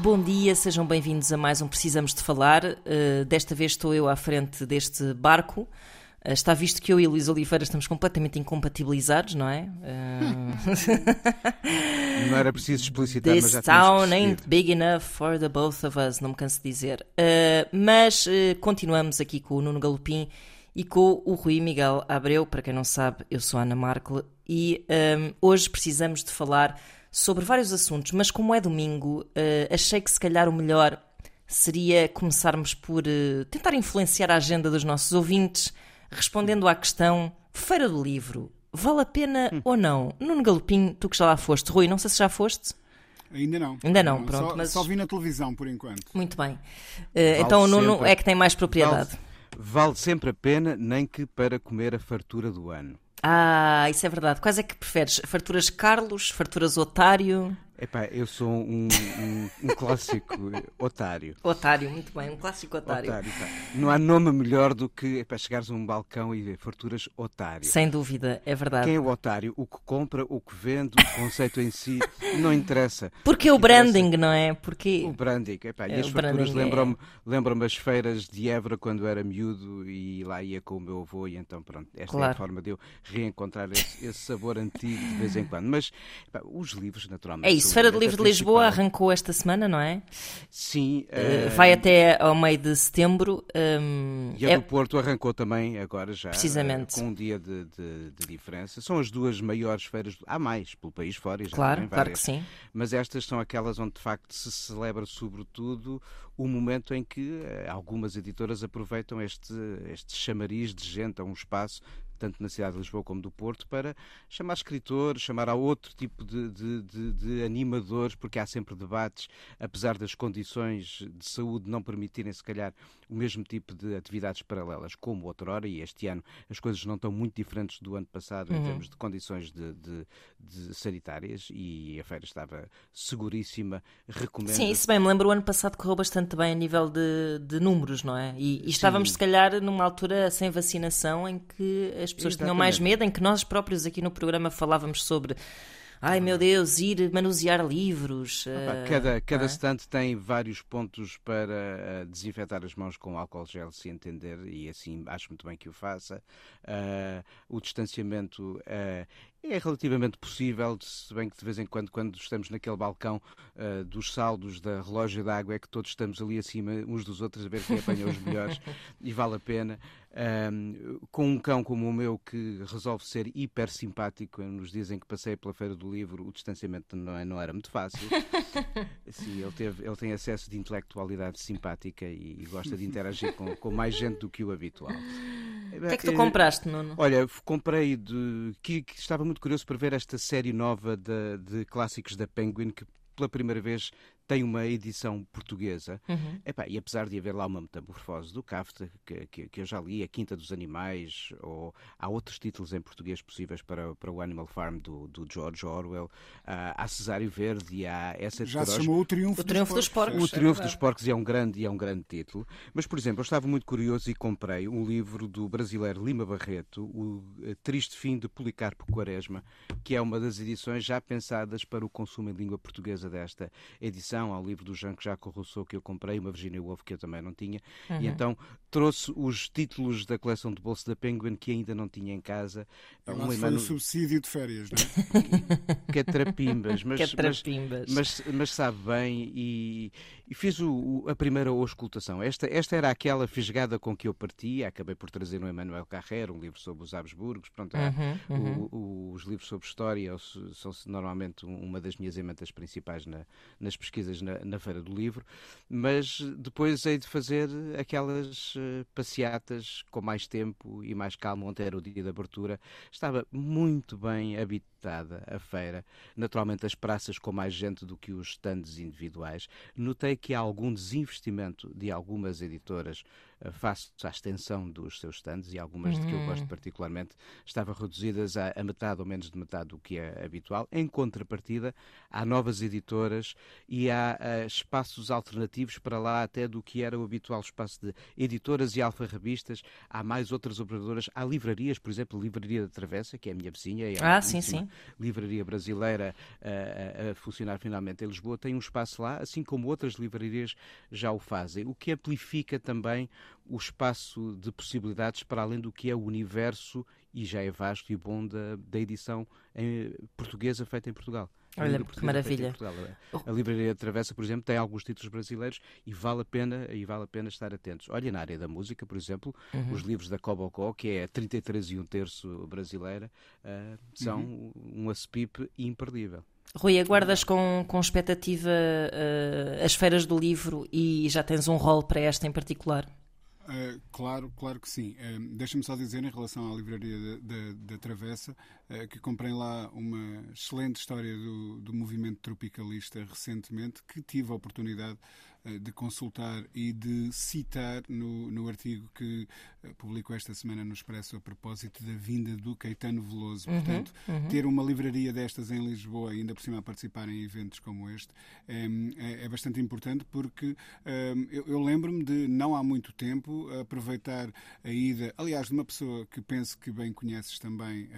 Bom dia, sejam bem-vindos a mais um Precisamos de Falar. Uh, desta vez estou eu à frente deste barco. Uh, está visto que eu e Luís Oliveira estamos completamente incompatibilizados, não é? Não era preciso explicitar, mas This já town ain't big enough for the both of us, não me canso de dizer. Uh, mas uh, continuamos aqui com o Nuno Galopim e com o Rui Miguel Abreu. Para quem não sabe, eu sou a Ana Markle e um, hoje precisamos de falar sobre vários assuntos, mas como é domingo, uh, achei que se calhar o melhor seria começarmos por uh, tentar influenciar a agenda dos nossos ouvintes, respondendo à questão Feira do Livro. Vale a pena Hum. ou não? Nuno Galopim, tu que já lá foste. Rui, não sei se já foste. Ainda não. Ainda não, pronto, Só, mas- só vi na televisão por enquanto. Muito bem. Uh, então o Nuno sempre. é que tem mais propriedade. Vale, vale sempre a pena, nem que para comer a fartura do ano. Ah, isso é verdade. Quais é que preferes? Farturas Carlos, farturas Otário? Epá, eu sou um, um- um clássico otário. Otário, muito bem, um clássico otário. Otário, pá. Não há nome melhor do que epá, chegares a um balcão e ver farturas otário. Sem dúvida, é verdade. Quem é o otário? O que compra, o que vende, o conceito em si, não interessa. Porque o interessa- branding, não é? Porque O branding, epá, É, e as o farturas é- lembram-me lembram as feiras de Évora quando era miúdo e lá ia com o meu avô e então pronto, esta é Claro. a forma de eu reencontrar esse, esse sabor antigo de vez em quando. Mas epá, os livros, naturalmente. é isso. São Feira do Livro de Lisboa principal. arrancou esta semana, não é? Sim. Uh, Vai até ao meio de setembro. um, E a é- do Porto arrancou também agora já, Precisamente. eh, com um dia de, de- de diferença. São as duas maiores feiras, há mais pelo país fora, já Claro, tem claro que várias. sim. Mas estas são aquelas onde de facto se celebra sobretudo o momento em que algumas editoras aproveitam este, este chamariz de gente a um espaço tanto na cidade de Lisboa como do Porto, para chamar escritores, chamar a outro tipo de, de- de- de animadores, porque há sempre debates, apesar das condições de saúde não permitirem, se calhar, o mesmo tipo de atividades paralelas, como outrora, e este ano as coisas não estão muito diferentes do ano passado Uhum. em termos de condições de, de- de sanitárias, e a feira estava seguríssima, recomendo. Sim, isso bem, me lembro o ano passado correu bastante bem a nível de, de números, não é? E, e estávamos, se calhar, numa altura sem vacinação em que as pessoas tinham mais Exatamente. medo, em que nós próprios aqui no programa falávamos sobre. Ai meu Deus, ir manusear livros. Pá, eh, Cada, cada é? stand tem vários pontos para eh, desinfetar as mãos com álcool gel, se entender, e assim acho muito bem que o faça. Ah, o distanciamento eh, é relativamente possível, se bem que de vez em quando, quando estamos naquele balcão ah, dos saldos da relógio d'água, é que todos estamos ali acima uns dos outros a ver quem apanha os melhores e vale a pena. Ahm, com um cão como o meu que resolve ser hiper simpático nos dias em que passei pela Feira do Livro, o distanciamento não, é- não era muito fácil. Sim, ele, teve, ele tem acesso de intelectualidade simpática e, e gosta de interagir com, com mais gente do que o habitual. O que é que tu compraste, Nuno? Olha, comprei de. Que, que estava muito curioso para ver esta série nova de, de clássicos da Penguin que pela primeira vez tem uma edição portuguesa. Uhum. Epá, e apesar de haver lá uma metamorfose do Kafka, que, que, que eu já li, A Quinta dos Animais, ou há outros títulos em português possíveis para, para o Animal Farm do, do George Orwell, ah, há Cesário Verde, há essa Já se chamou O Triunfo, O Triunfo dos Porcos. O é Triunfo verdade. dos Porcos é um grande e é um grande título. Mas, por exemplo, eu estava muito curioso e comprei um livro do brasileiro Lima Barreto, O eh, Triste Fim de Policarpo Quaresma, que é uma das edições já pensadas para o consumo em língua portuguesa desta edição. Há o livro do Jean-Jacques Rousseau que eu comprei, uma Virginia Woolf que eu também não tinha. Uhum. E então trouxe os títulos da coleção de bolso da Penguin que ainda não tinha em casa. Lá Um foi o subsídio de férias, não é? que é trapimbas, mas, Que é mas- trapimbas. mas, mas sabe bem e, e fiz o, o, a primeira auscultação. Esta, esta era aquela fisgada com que eu partia, acabei por trazer um Emmanuel Carrère, um livro sobre os Habsburgos, pronto, uhum, uhum. O, os livros sobre história são normalmente uma das minhas emendas principais na, nas pesquisas na, na, Feira do Livro, mas depois hei de fazer aquelas uh, passeatas com mais tempo e mais calma, ontem era o dia de abertura, estava muito bem habitada a feira, naturalmente as praças com mais gente do que os stands individuais, notei que há algum desinvestimento de algumas editoras eh, face à extensão dos seus stands e algumas uhum. de que eu gosto hum. particularmente estavam reduzidas a, a, metade ou menos de metade do que é habitual. Em contrapartida, há novas editoras e há uh, espaços alternativos para lá até do que era o habitual espaço de editoras e alfarrabistas. Há mais outras operadoras. Há livrarias, por exemplo, a Livraria da Travessa, que é a minha vizinha, é ah, sim, sim. livraria brasileira uh, a, a funcionar finalmente em Lisboa, tem um espaço lá, assim como outras livrarias já o fazem, o que amplifica também o espaço de possibilidades para além do que é o universo, e já é vasto e bom, da, da edição em, portuguesa feita em Portugal. Olha, que maravilha. A Livraria Travessa, por exemplo, tem alguns títulos brasileiros e vale a pena, e vale a pena estar atentos. Olha, na área da música, por exemplo, uhum. os livros da Cobocó, que é 33 e um terço brasileira, uh, são uhum. um aspip imperdível. Rui, aguardas com, com expectativa uh, as feiras do livro e já tens um rol para esta em particular? Uh, claro, claro que sim. Uh, Deixa-me só dizer, em relação à livraria da Travessa, uh, que comprei lá uma excelente história do, do movimento tropicalista recentemente, que tive a oportunidade de consultar e de citar no, no artigo que publicou esta semana no Expresso a propósito da vinda do Caetano Veloso. Uhum, Portanto, uhum. ter uma livraria destas em Lisboa, ainda por cima a participar em eventos como este, é, é bastante importante porque eu, eu lembro-me de, não há muito tempo, aproveitar a ida, aliás, de uma pessoa que penso que bem conheces também,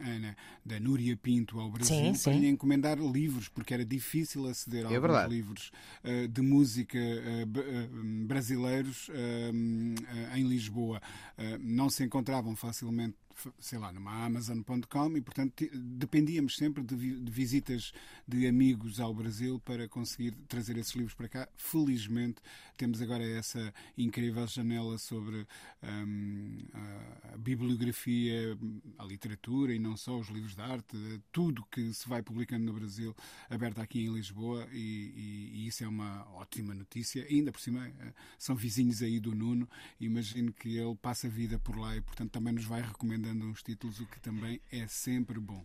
Ana, da Núria Pinto ao Brasil, sim, sim. para lhe encomendar livros, porque era difícil aceder a é alguns verdade. livros uh, de música eh, eh, brasileiros eh, em Lisboa não se encontravam facilmente sei lá, numa Amazon.com e, portanto, dependíamos sempre de, de, visitas de amigos ao Brasil para conseguir trazer esses livros para cá. Felizmente, temos agora essa incrível janela sobre um, a bibliografia, a literatura e não só os livros de arte, tudo que se vai publicando no Brasil, aberta aqui em Lisboa e, e, e isso é uma ótima notícia. E ainda por cima, eh, são vizinhos aí do Nuno, imagino que ele passa a vida por lá e, portanto, também nos vai recomendar dando uns títulos, o que também é sempre bom.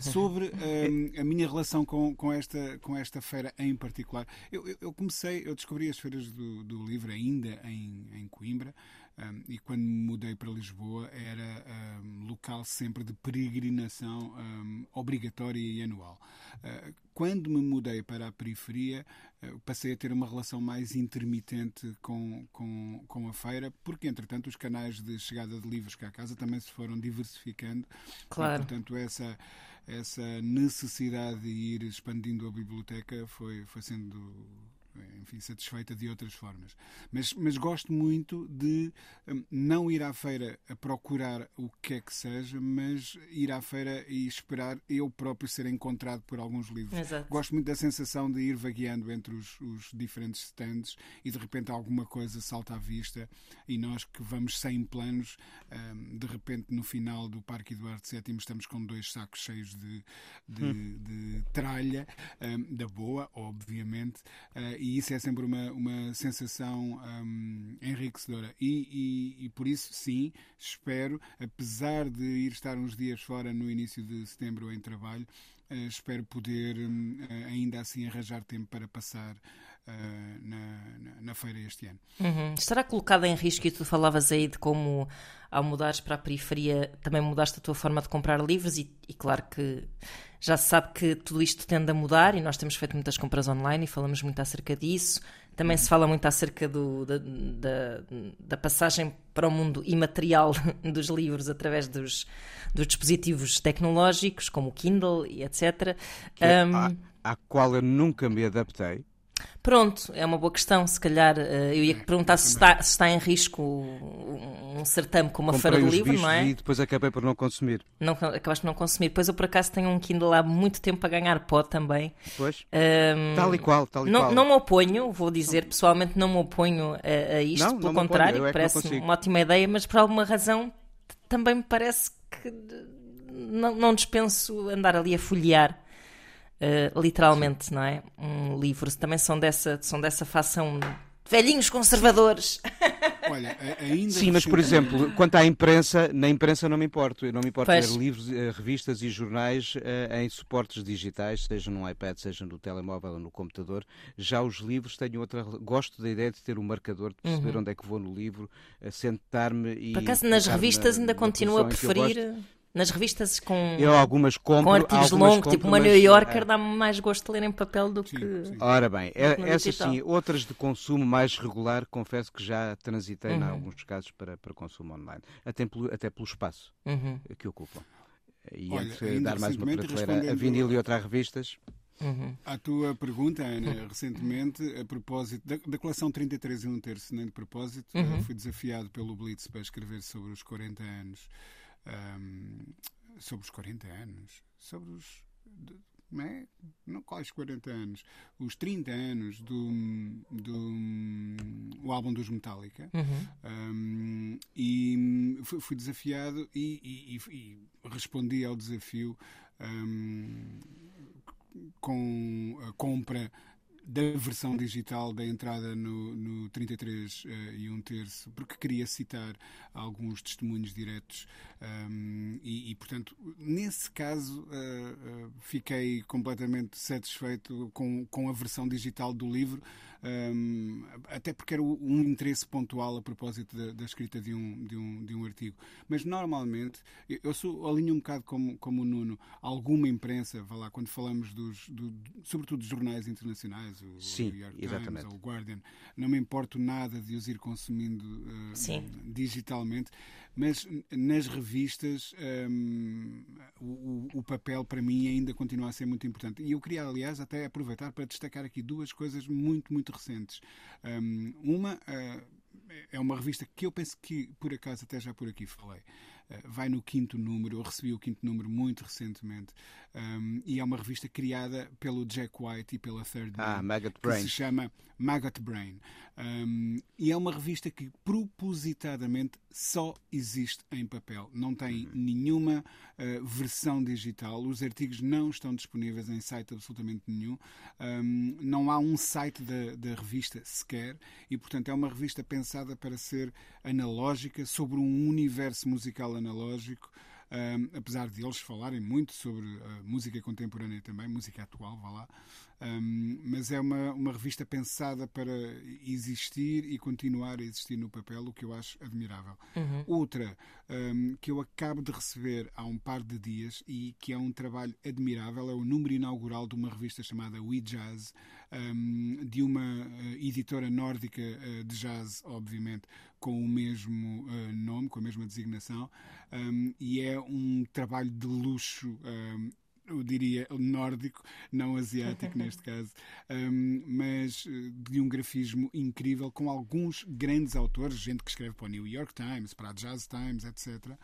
Sobre um, a minha relação com, com, esta, com esta feira em particular, eu, eu comecei, eu descobri as feiras do, do livro ainda em, em Coimbra. Um, e quando me mudei para Lisboa era um, local sempre de peregrinação um, obrigatória e anual. Uh, quando me mudei para a periferia, uh, passei a ter uma relação mais intermitente com, com, com a feira, porque entretanto os canais de chegada de livros cá a casa também se foram diversificando. Claro. E, portanto, essa essa necessidade de ir expandindo a biblioteca foi, foi sendo enfim, satisfeita de outras formas. Mas, mas gosto muito de um, não ir à feira a procurar o que é que seja, mas ir à feira e esperar eu próprio ser encontrado por alguns livros. Exato. Gosto muito da sensação de ir vagueando entre os, os, diferentes stands e de repente alguma coisa salta à vista e nós que vamos sem planos, um, de repente no final do Parque Eduardo VII estamos com dois sacos cheios de, de, hum. de tralha, um, da boa, obviamente. E isso é sempre uma, uma sensação um, enriquecedora. E, e, e, por isso, sim, espero, apesar de ir estar uns dias fora no início de setembro em trabalho, uh, espero poder um, ainda assim arranjar tempo para passar Uh, na, na, na, feira este ano. Uhum. Estará colocada em risco, e tu falavas aí de como, ao mudares para a periferia, também mudaste a tua forma de comprar livros, e, e claro que já se sabe que tudo isto tende a mudar e nós temos feito muitas compras online e falamos muito acerca disso. Também se fala muito acerca do, da, da, da, passagem para o mundo imaterial dos livros através dos, dos dispositivos tecnológicos, como o Kindle e etc. Um, à, à qual eu nunca me adaptei. Pronto, é uma boa questão. Se calhar uh, eu ia perguntar se está, se está em risco um, um certame como a Comprei Feira do os Livro, não é? e depois acabei por não consumir. Não, acabaste por não consumir. Depois eu por acaso tenho um Kindle há muito tempo a ganhar pó também. Pois, Ahm, tal e qual, tal e Não, qual. não me oponho, vou dizer, pessoalmente não me oponho a, a isto, Não, não pelo oponho, contrário, é não parece uma ótima ideia, mas por alguma razão também me parece que não, não dispenso andar ali a folhear. Uh, literalmente, não é? Um livro. Também são dessa, são dessa facção de velhinhos conservadores. Olha, ainda Sim, mas por exemplo, quanto à imprensa, na imprensa não me importo. Eu não me importo Pois. ler livros, eh, revistas e jornais eh, em suportes digitais, seja no iPad, seja no telemóvel ou no computador. Já os livros tenho outra. Gosto da ideia de ter um marcador, de perceber onde é que vou no livro, eh, sentar-me e. Uhum. Por acaso, nas revistas na- ainda na continuo a preferir. Nas revistas com, Eu algumas compro, com artigos algumas longos, tipo compro, uma mas, New Yorker, eh, dá-me mais gosto de ler em papel do Sim, que. sim. Ora bem, é- essas sim, outras de consumo mais regular, confesso que já transitei, em Uhum. alguns casos, para, para consumo online. Até pelo, até pelo espaço Uhum, que ocupam. E Olha, entre dar mais uma prateleira a vinil e outra a revistas. uhum. À tua pergunta, Ana, recentemente, a propósito da, da coleção 33 e um terço, nem de propósito, Uhum. eh, fui desafiado pelo Blitz para escrever sobre os 40 anos. Ahm, sobre os 40 anos? Sobre os. Não é? Não quais 40 anos? Os 30 anos do, do o álbum dos Metallica. Uhum. Um, e fui, desafiado e, e- e- e respondi ao desafio um, com a compra da versão digital da entrada no, no 33 eh, e um terço, porque queria citar alguns testemunhos diretos um, e, e, portanto, nesse caso eh, eh, fiquei completamente satisfeito com, com a versão digital do livro, um, até porque era um interesse pontual a propósito da, da escrita de um, de, um, de um artigo. Mas normalmente, eu- sou, alinho um bocado como, como o Nuno, alguma imprensa, vá lá, quando falamos dos, do, sobretudo dos jornais internacionais, o Sim, New York exatamente. Times, ou o Guardian, não me importo nada de os ir consumindo Sim. digitalmente, mas nas revistas hum, o, o- papel para mim ainda continua a ser muito importante. E eu queria, aliás, até aproveitar para destacar aqui duas coisas muito, muito recentes. Hum, uma eh, é uma revista que eu penso que, por acaso, até já por aqui falei. Eh, Vai no quinto número, eu recebi o quinto número muito recentemente, hum, e é uma revista criada pelo Jack White e pela Third Ah, Man, Maggot que Brain. se chama Maggot Brain. Um, e é uma revista que propositadamente só existe em papel. Não tem nenhuma uh, versão digital. Os artigos não estão disponíveis em site absolutamente nenhum. Um, não há um site da, da revista sequer. E, portanto, é uma revista pensada para ser analógica, sobre um universo musical analógico. Um, apesar de eles falarem muito sobre uh, música contemporânea também, música atual, vá lá. Um, mas é uma, uma revista pensada para existir e continuar a existir no papel, o que eu acho admirável. Outra um, que eu acabo de receber há um par de dias e que é um trabalho admirável é o número inaugural de uma revista chamada We Jazz, um, de uma uh, editora nórdica uh, de jazz, obviamente, com o mesmo uh, nome, com a mesma designação, um, e é um trabalho de luxo. Um, eu diria nórdico, não asiático neste caso, um, mas uh, de um grafismo incrível, com alguns grandes autores, gente que escreve para o New York Times, para a Jazz Times, etc.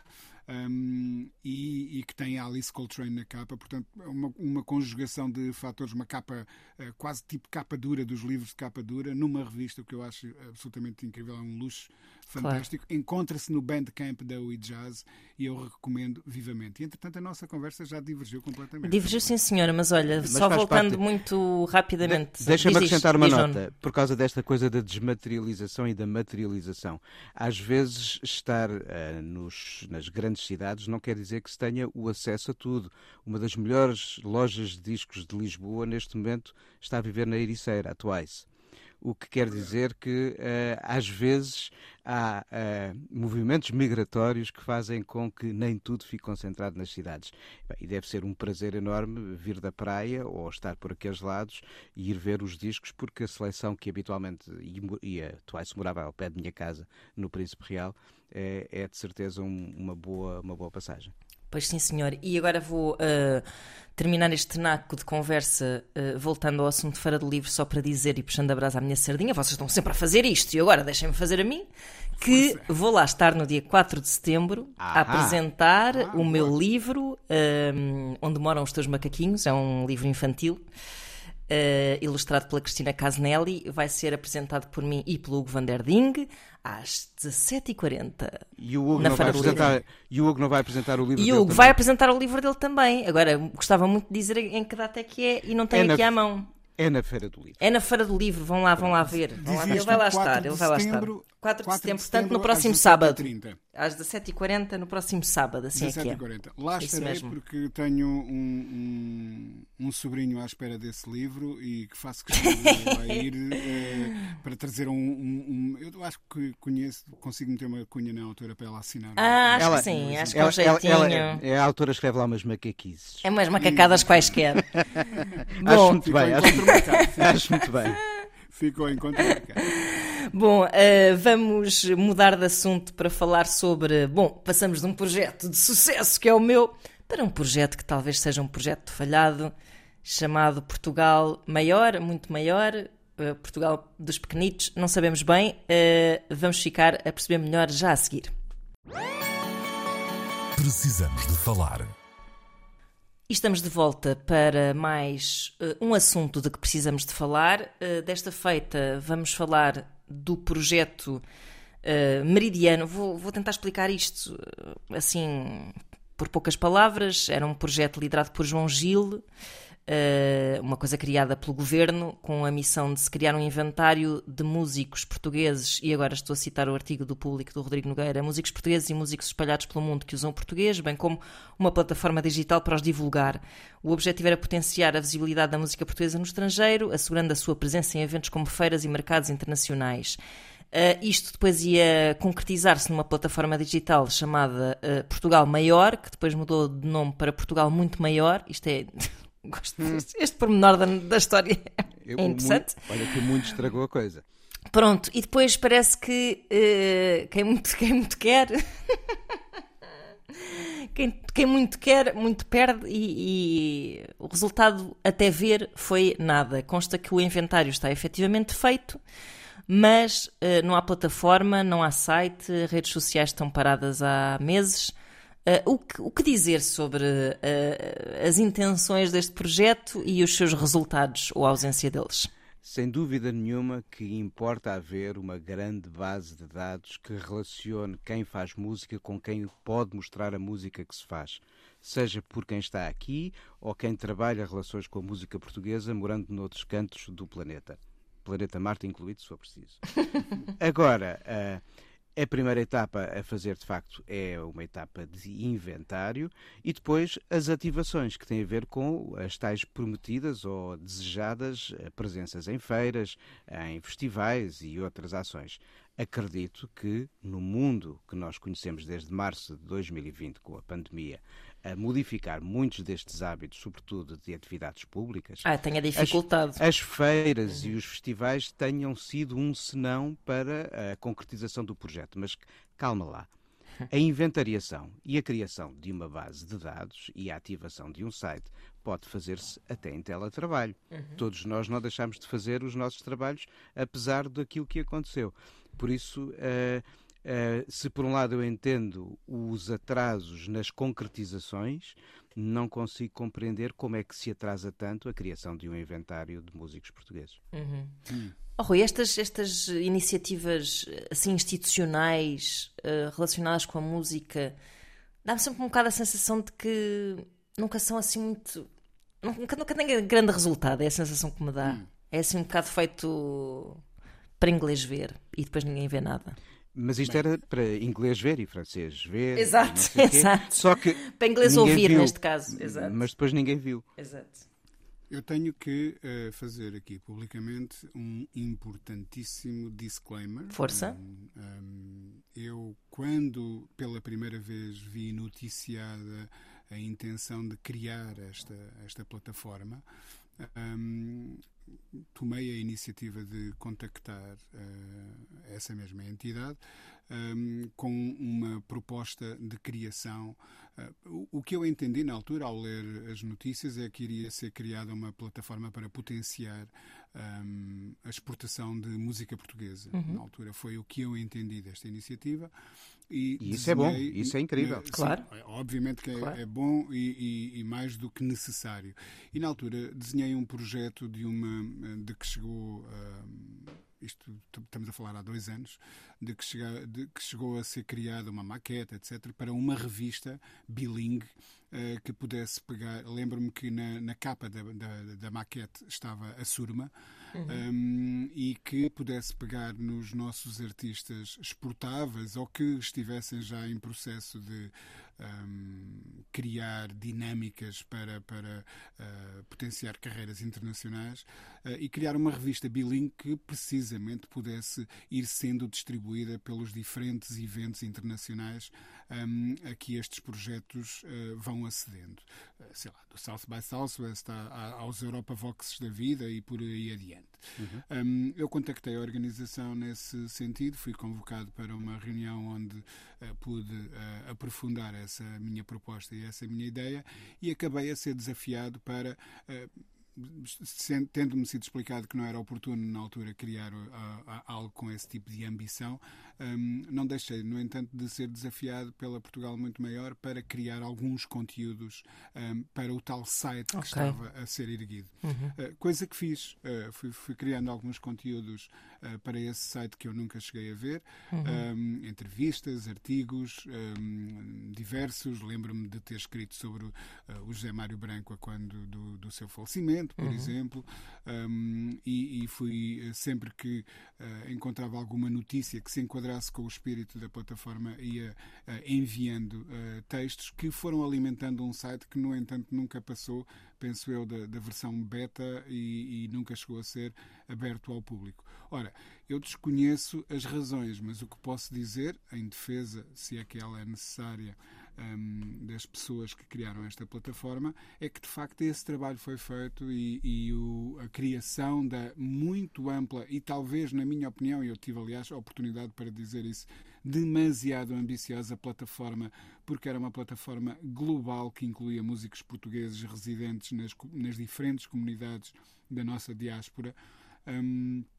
Um, e, e, que tem Alice Coltrane na capa, portanto, uma, uma conjugação de fatores, uma capa uh, quase tipo capa dura dos livros de capa dura, numa revista, o que eu acho absolutamente incrível, é um luxo fantástico. Claro. Encontra-se no Bandcamp da We Jazz e eu recomendo vivamente. E, entretanto, a nossa conversa já divergiu completamente. Divergiu, sim, senhora, mas olha, mas só voltando parte... muito rapidamente. De Deixa-me acrescentar uma nota, por causa desta coisa da desmaterialização e da materialização. Às vezes, estar uh, nos, nas grandes cidades não quer dizer que se tenha o acesso a tudo. Uma das melhores lojas de discos de Lisboa, neste momento, está a viver na Ericeira, a Twice o que quer dizer que uh, às vezes há uh, movimentos migratórios que fazem com que nem tudo fique concentrado nas cidades. E deve ser um prazer enorme vir da praia ou estar por aqueles lados e ir ver os discos, porque a seleção que habitualmente, e a Twice morava ao pé de minha casa, no Príncipe Real, é, é de certeza um, uma, boa, uma boa passagem. Pois sim, senhor. E agora vou uh, terminar este naco de conversa uh, voltando ao assunto de Feira do Livro, só para dizer e puxando a brasa à minha sardinha. Vocês estão sempre a fazer isto e agora deixem-me fazer a mim. Que Força. vou lá estar no dia 4 de setembro a apresentar ah, o meu livro um, Onde Moram os Teus Macaquinhos. É um livro infantil. Uh, ilustrado pela Cristina Casnelli, vai ser apresentado por mim e pelo Hugo Van der Ding às 17h40. E o Hugo, não vai, apresentar, e o Hugo não vai apresentar o livro e dele? E o Hugo vai apresentar o livro dele também. Agora, gostava muito de dizer em que data é que é e não tenho é aqui na... à mão. É na Feira do Livro. É na Feira do Livro, vão lá, vão lá ver. Vão lá, ele vai lá estar, ele vai lá estar. 4 de setembro, portanto, no próximo sábado. Às 17h40, no próximo sábado, assim 17 é que é. Lá estarei mesmo. porque tenho um, um, um, sobrinho à espera desse livro e que faço questão de ir é, para trazer um, um, Eu acho que conheço, consigo meter uma cunha na autora para ela assinar. Ah, acho ela, que sim, acho que é um jeitinho. Ela, ela, é, a autora escreve lá umas macaquices. É umas macacadas e... quaisquer. Bom, acho muito bem, acho, acho muito bem. Ficou em conta marcado. Bom, uh, vamos mudar de assunto para falar sobre. Bom, passamos de um projeto de sucesso que é o meu para um projeto que talvez seja um projeto falhado, chamado Portugal Maior, muito maior, uh, Portugal dos Pequenitos, não sabemos bem. Uh, vamos ficar a perceber melhor já a seguir. Precisamos de falar. E estamos de volta para mais uh, um assunto de que precisamos de falar. Uh, desta feita vamos falar do projeto uh, Meridiano. Vou, vou, tentar explicar isto assim por poucas palavras. Era um projeto liderado por João Gil uh, uma coisa criada pelo governo com a missão de se criar um inventário de músicos portugueses, e agora estou a citar o artigo do público do Rodrigo Nogueira, músicos portugueses e músicos espalhados pelo mundo que usam português, bem como uma plataforma digital para os divulgar. O objetivo era potenciar a visibilidade da música portuguesa no estrangeiro, assegurando a sua presença em eventos como feiras e mercados internacionais. Uh, isto depois ia concretizar-se numa plataforma digital chamada uh, Portugal Maior, que depois mudou de nome para Portugal Muito Maior. Isto é Gosto hum. Este pormenor da, da história é interessante. Muito, olha que muito estragou a coisa. Pronto, e depois parece que uh, quem, muito, quem muito quer. quem, quem, muito quer, muito perde, e, e, o resultado até ver foi nada. Consta que o inventário está efetivamente feito, mas uh, não há plataforma, não há site, redes sociais estão paradas há meses. Uh, o, que, o, que, dizer sobre uh, as intenções deste projeto e os seus resultados ou a ausência deles? Sem dúvida nenhuma que importa haver uma grande base de dados que relacione quem faz música com quem pode mostrar a música que se faz, seja por quem está aqui ou quem trabalha relações com a música portuguesa morando noutros cantos do planeta. Planeta Marte incluído, se for preciso. Agora, uh, a primeira etapa a fazer, de facto, é uma etapa de inventário e depois as ativações, que têm a ver com as tais prometidas ou desejadas eh, presenças em feiras, em festivais e outras ações. Acredito que no mundo que nós conhecemos desde março de 2020, com a pandemia, a modificar muitos destes hábitos, sobretudo de atividades públicas. Ah, tenha dificultado. As, as feiras e os festivais tenham sido um senão para a concretização do projeto. Mas calma lá. A inventariação e a criação de uma base de dados e a ativação de um site pode fazer-se até em teletrabalho. Uhum. Todos nós não deixamos de fazer os nossos trabalhos, apesar daquilo que aconteceu. Por isso, uh, Uh, se por um lado eu entendo os atrasos nas concretizações, não consigo compreender como é que se atrasa tanto a criação de um inventário de músicos portugueses. Uhum. Hum. Oh, Rui, estas, estas iniciativas assim institucionais uh, relacionadas com a música dá-me sempre um bocado a sensação de que nunca são assim muito. Nunca, nunca têm grande resultado, é a sensação que me dá. Hum. É assim um bocado feito para inglês ver e depois ninguém vê nada. Mas isto Bem. era para inglês ver e francês ver. Exato, exato. Só que para inglês ouvir, viu, neste caso. Exato. Mas depois ninguém viu. Exato. Eu tenho que uh, fazer aqui publicamente um importantíssimo disclaimer. Força. Um, um, eu, quando pela primeira vez vi noticiada a intenção de criar esta, esta plataforma, um, tomei a iniciativa de contactar essa mesma entidade um, com uma proposta de criação. Uh, o, que eu entendi na altura, ao ler as notícias, é que iria ser criada uma plataforma para potenciar um, a exportação de música portuguesa. Uhum. Na altura foi o que eu entendi desta iniciativa. E, e isso desenhei, é bom, isso é incrível. Sim, claro. Obviamente que é, claro. é, bom e, e, e, mais do que necessário. E na altura desenhei um projeto de uma de que chegou. Um, isto estamos a falar há dois anos, de que, chega, de que chegou a ser criada uma maqueta, etc., para uma revista bilingue uh, que pudesse pegar. Lembro-me que na, na capa da, da, da, maquete estava a Surma uhum. um, e que pudesse pegar nos nossos artistas exportáveis ou que estivessem já em processo de um, criar dinâmicas para, para uh, potenciar carreiras internacionais uh, e criar uma revista bilingue que precisamente pudesse ir sendo distribuída pelos diferentes eventos internacionais um, a que estes projetos uh, vão acedendo. sei lá, do South by Southwest aos Europa Voxes da vida e por aí adiante. Uhum. Um, eu contactei a organização nesse sentido, fui convocado para uma reunião onde pude aprofundar essa minha proposta e essa minha ideia e acabei a ser desafiado para tendo-me sido explicado que não era oportuno na altura criar uh, uh, algo com esse tipo de ambição, um, não deixei, no entanto, de ser desafiado pela Portugal Muito Maior para criar alguns conteúdos um, para o tal site okay. que estava a ser erguido. Uhum. Uh, coisa que fiz. Uh, fui, fui, criando alguns conteúdos uh, para esse site que eu nunca cheguei a ver. Uhum. Um, entrevistas, artigos diversos. Lembro-me de ter escrito sobre o José Mário Branco quando do, do seu falecimento, por uhum. exemplo. E, e, fui sempre que encontrava alguma notícia que se enquadrava enquadrasse com o espírito da plataforma, ia uh, enviando uh, textos que foram alimentando um site que, no entanto, nunca passou, penso eu, da, da versão beta e, e, nunca chegou a ser aberto ao público. Ora, eu desconheço as razões, mas o que posso dizer, em defesa, se é que ela é necessária, um, das pessoas que criaram esta plataforma é que de facto esse trabalho foi feito e, e o, a criação da muito ampla e talvez na minha opinião, e eu tive aliás a oportunidade para dizer isso, demasiado ambiciosa plataforma, porque era uma plataforma global que incluía músicos portugueses residentes nas, nas diferentes comunidades da nossa diáspora. Um, eh,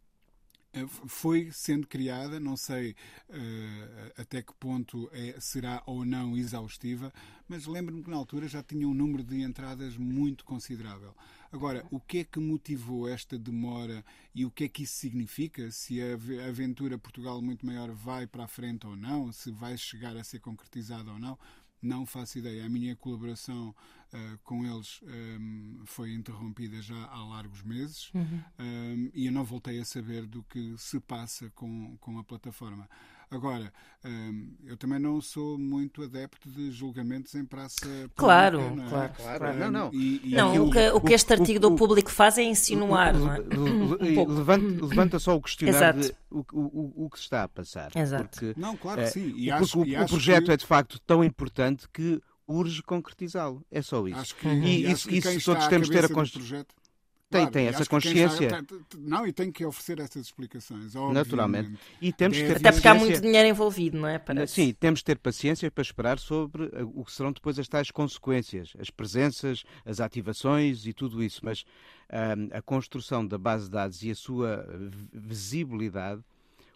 foi sendo criada, não sei uh, até que ponto é, será ou não exaustiva, mas lembro-me que na altura já tinha um número de entradas muito considerável. Agora, o que é que motivou esta demora e o que é que isso significa? Se a aventura Portugal muito maior vai para a frente ou não, se vai chegar a ser concretizada ou não, não faço ideia. A minha colaboração uh, com eles um, ehm, foi interrompida já há largos meses uhum. um, ehm, e eu não voltei a saber do que se passa com, com a plataforma. Agora, hum, eu também não sou muito adepto de julgamentos em praça pública. Claro, não é? claro, claro. Não, não. E, e não o, que, o que este artigo o, do público faz é insinuar, não é? Levanta, levanta só o questionário de o, o, o que se está a passar. Exato. Porque, não, claro que é, sim. E acho, o, o projeto que... é de facto tão importante que urge concretizá-lo. É só isso. Acho que, e, e, isso, isso todos temos de ter a construção. Tem, claro, tem essa consciência. Está, não, e tem que oferecer essas explicações. Naturalmente. E temos Deve... ter Até porque há muito dinheiro envolvido, não é? Parece. Sim, temos de ter paciência para esperar sobre o que serão depois as tais consequências, as presenças, as ativações e tudo isso. Mas um, a construção da base de dados e a sua visibilidade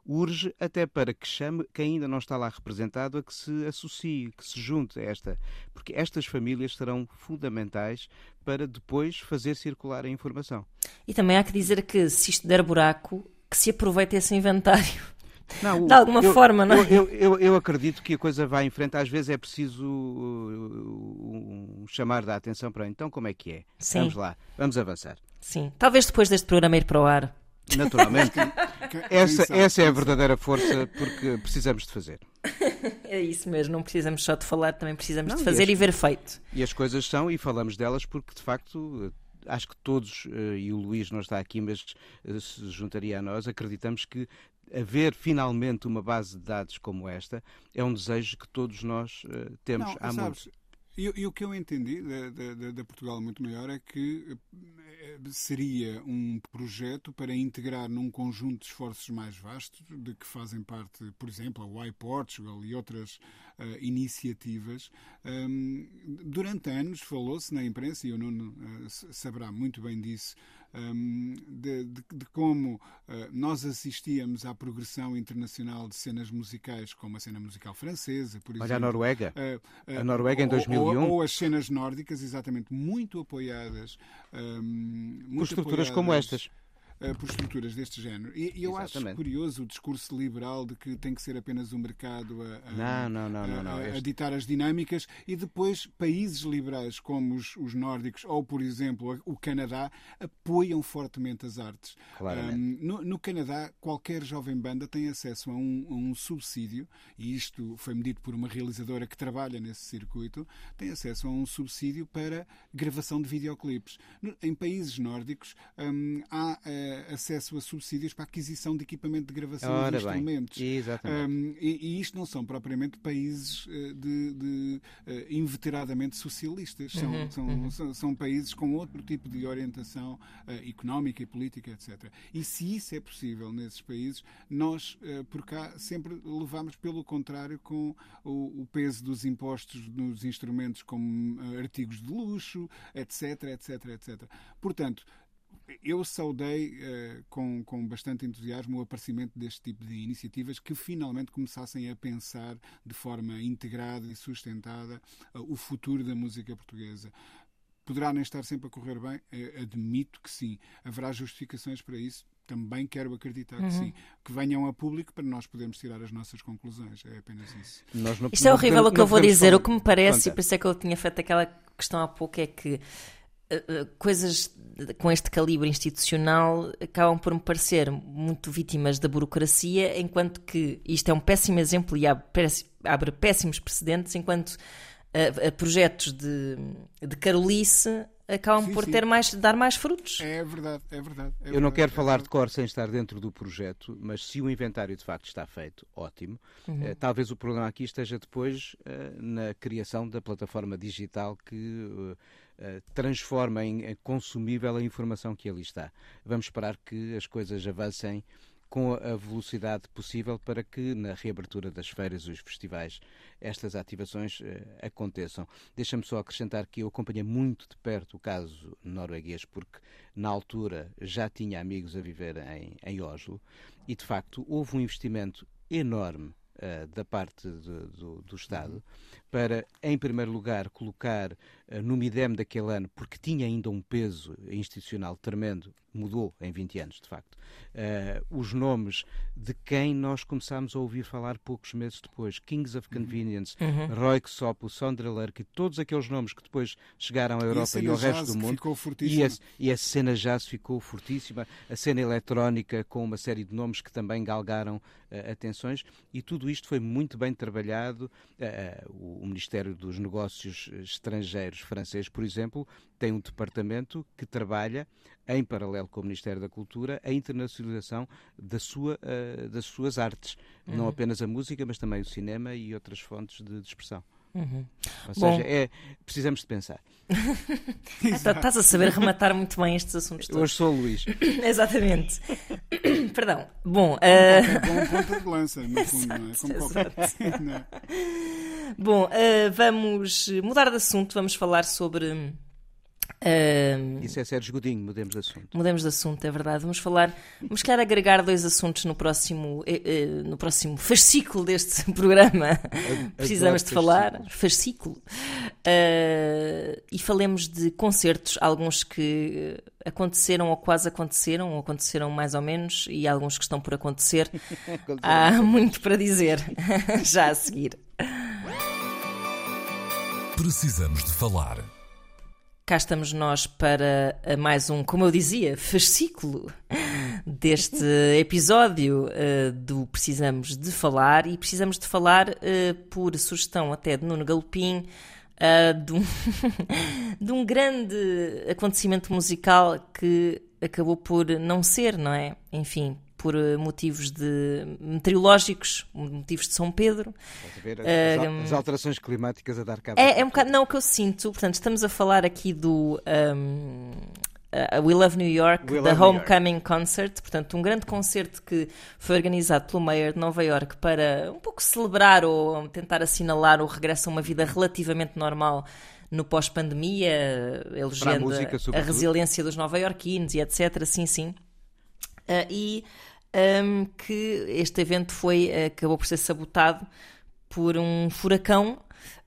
urge até para que chame quem ainda não está lá representado a que se associe, que se junte a esta, porque estas famílias serão fundamentais para depois fazer circular a informação. E também há que dizer que se isto der buraco, que se aproveite esse inventário. Não, de alguma eu, forma, não é? Eu, eu, eu, acredito que a coisa vai em frente. Às vezes é preciso uh, um chamar da atenção para então como é que é. Sim. Vamos lá, vamos avançar. Sim, talvez depois deste programa ir para o ar Naturalmente. essa, essa é a verdadeira força porque precisamos de fazer. É isso mesmo, não precisamos só de falar, também precisamos não, de fazer e, as, e ver feito. E as coisas são, e falamos delas porque de facto acho que todos, eh, e o Luís não está aqui, mas eh, se juntaria a nós, acreditamos que haver finalmente uma base de dados como esta é um desejo que todos nós eh, temos não, há sabes, muito. E, e, o que eu entendi da, da, da, Portugal muito maior é que seria um projeto para integrar num conjunto de esforços mais vastos, de que fazem parte, por exemplo, a Y Portugal e outras uh, iniciativas. Um, durante anos falou-se na imprensa, e o Nuno uh, saberá muito bem disso, um, de, de, de, como uh, nós assistíamos à progressão internacional de cenas musicais, como a cena musical francesa, por exemplo. Olha a Noruega. Uh, uh, a Noruega em 2001. Ou, ou, as cenas nórdicas, exatamente, muito apoiadas. Um, muito por estruturas apoiadas, como estas por estruturas deste género. E, eu Exatamente. acho curioso o discurso liberal de que tem que ser apenas o mercado a, a, não, não, não, a, a, ditar as dinâmicas e depois países liberais como os, os, nórdicos ou, por exemplo, o Canadá apoiam fortemente as artes. Um, no, no, Canadá, qualquer jovem banda tem acesso a um, a um subsídio, e isto foi medido por uma realizadora que trabalha nesse circuito, tem acesso a um subsídio para gravação de videoclipes. Em países nórdicos há uh, acesso a subsídios para a aquisição de equipamento de gravação Ora de instrumentos. Bem, exatamente. Um, e, e, isto não são propriamente países eh, de, de uh, inveteradamente socialistas. São, uhum, são, uhum. São, são, países com outro tipo de orientação uh, económica e política, etc. E se isso é possível nesses países, nós, uh, por cá, sempre levamos pelo contrário com o, o peso dos impostos nos instrumentos como artigos de luxo, etc, etc, etc. Portanto, eu saudei uh, com, com bastante entusiasmo o aparecimento deste tipo de iniciativas que finalmente começassem a pensar de forma integrada e sustentada uh, o futuro da música portuguesa. Poderá nem estar sempre a correr bem, uh, admito que sim. Haverá justificações para isso, também quero acreditar uhum. que sim. Que venham a público para nós podermos tirar as nossas conclusões. É apenas isso. Isto é horrível o que eu vou dizer. Falar. O que me parece, e por isso é que eu tinha feito aquela questão há pouco, é que coisas com este calibre institucional acabam por me parecer muito vítimas da burocracia, enquanto que isto é um péssimo exemplo e abre, péssimos precedentes, enquanto uh, projetos de, de Carolice acabam sim, por sim. ter mais, dar mais frutos. É verdade, é verdade. É Eu verdade, não quero é falar de cor sem estar dentro do projeto, mas se o inventário de facto está feito, ótimo. Uhum. Uh, talvez o problema aqui esteja depois uh, na criação da plataforma digital que eh, transforma em consumível a informação que ali está. Vamos esperar que as coisas avancem com a velocidade possível para que na reabertura das feiras e os festivais estas ativações uh, aconteçam. Deixa-me só acrescentar que eu acompanhei muito de perto o caso norueguês porque na altura já tinha amigos a viver em, em Oslo e de facto houve um investimento enorme uh, da parte do, do, Estado para, em primeiro lugar, colocar uh, no MIDEM daquele ano, porque tinha ainda um peso institucional tremendo, mudou em 20 anos, de facto, uh, os nomes de quem nós começámos a ouvir falar poucos meses depois. Kings of Convenience, uhum. uhum. Roy Xopo, Sondra Lerck, todos aqueles nomes que depois chegaram à Europa e, e ao resto do mundo. E a, e a cena jazz ficou fortíssima, a cena eletrónica com uma série de nomes que também galgaram uh, atenções e tudo isto foi muito bem trabalhado. Uh, o Ministério dos Negócios Estrangeiros francês, por exemplo, tem um departamento que trabalha em paralelo com o Ministério da Cultura, a internacionalização da sua, uh, das suas artes. Uhum. Não apenas a música, mas também o cinema e outras fontes de, de expressão. Uhum. Ou seja, é, precisamos de pensar. Estás a saber rematar muito bem estes assuntos todos. Hoje sou o Luís. Exatamente. Perdão. Bom, uh... bom ponto de lança, no fundo, não é? Como qualquer... Bom, uh, vamos mudar de assunto, vamos falar sobre Uh, Isso é Sérgio Godinho, mudemos de assunto. Mudemos de assunto, é verdade. Vamos falar, vamos querer agregar dois assuntos no próximo, eh, no próximo fascículo deste programa. Precisamos de falar. Fascículo. Uh, e falemos de concertos, alguns que aconteceram ou quase aconteceram, ou aconteceram mais ou menos, e alguns que estão por acontecer. Há muito para dizer já a seguir. Precisamos de falar. Cá estamos nós para mais um, como eu dizia, fascículo deste episódio uh, do Precisamos de Falar e precisamos de falar uh, por sugestão até de Nuno Galopim uh, de, um de um grande acontecimento musical que acabou por não ser, não é? Enfim, por eh, motivos de meteorológicos, motivos de São Pedro. Ver, as, as, alterações climáticas a dar cabo. É, é um bocado, não, o que eu sinto, portanto, estamos a falar aqui do. Um, uh, We Love New York, We The Homecoming Concert, portanto, um grande concerto que foi organizado pelo Mayor de Nova York para um pouco celebrar ou tentar assinalar o regresso a uma vida relativamente normal no pós-pandemia, elogiando música, a, resiliência dos nova-iorquinos e etc. Sim, sim. Uh, e um, que este evento foi, uh, acabou por ser sabotado por um furacão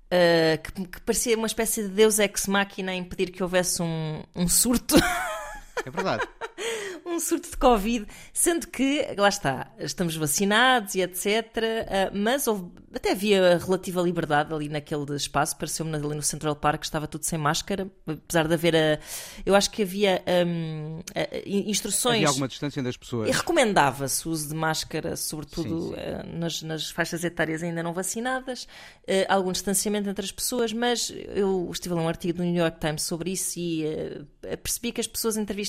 uh, que, que parecia uma espécie de deus ex-máquina a impedir que houvesse um, um surto. É verdade. um surto de Covid, sendo que, lá está, estamos vacinados e etc. uh, mas houve, até havia relativa liberdade ali naquele espaço, pareceu-me ali no Central Park, estava tudo sem máscara, apesar de haver a. Eu acho que havia um, a- instruções. Havia alguma distância das pessoas. E recomendava-se o uso de máscara, sobretudo Sim, sim. eh, nas, nas faixas etárias ainda não vacinadas, eh, algum distanciamento entre as pessoas, mas eu estive a ler um artigo do New York Times sobre isso e percebi que as pessoas entrevistadas,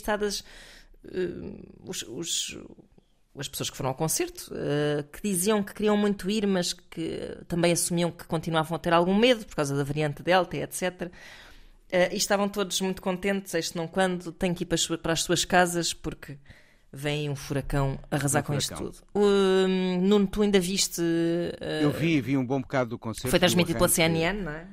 eh, os- os- as pessoas que foram ao concerto, eh, que diziam que queriam muito ir, mas que também assumiam que continuavam a ter algum medo por causa da variante Delta etc. Eh, e estavam todos muito contentes, este não quando, têm que ir para as, para as suas casas porque vem um furacão arrasar Um com isto furacão. tudo. Hum, Nuno, tu ainda viste. eh, Eu vi, vi um bom bocado do concerto. foi transmitido do pela CNN, não é?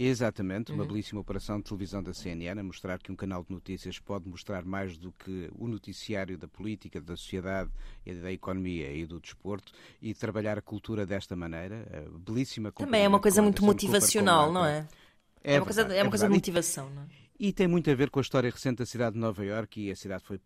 Exatamente, uma belíssima operação de televisão da CNN a mostrar que um canal de notícias pode mostrar mais do que o noticiário da política, da sociedade, e da economia e do desporto e trabalhar a cultura desta maneira. eh, Belíssima Também é uma coisa muito motivacional, não Margaret. é? É, uma coisa, verdade, é uma coisa de motivação, não é? E tem muito a ver com a história recente da cidade de Nova Iorque e a cidade foi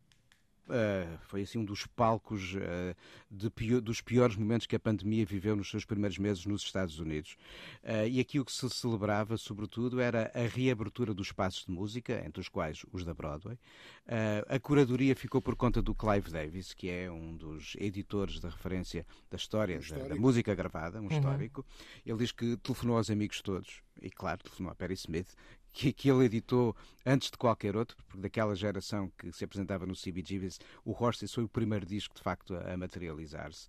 ah, foi assim um dos palcos ah, de pio- dos piores momentos que a pandemia viveu nos seus primeiros meses nos Estados Unidos. Ah, e aqui o que se celebrava, sobretudo, era a reabertura dos espaços de música, entre os quais os da Broadway. A curadoria ficou por conta do Clive Davis, que é um dos editores da referência da história, da, da histórico. música gravada, um histórico. Ele diz que telefonou aos amigos todos, e claro, telefonou a Perry Smith, que, que ele editou antes de qualquer outro, porque daquela geração que se apresentava no CBGBs, o Horses foi o primeiro disco de facto a, a materializar-se.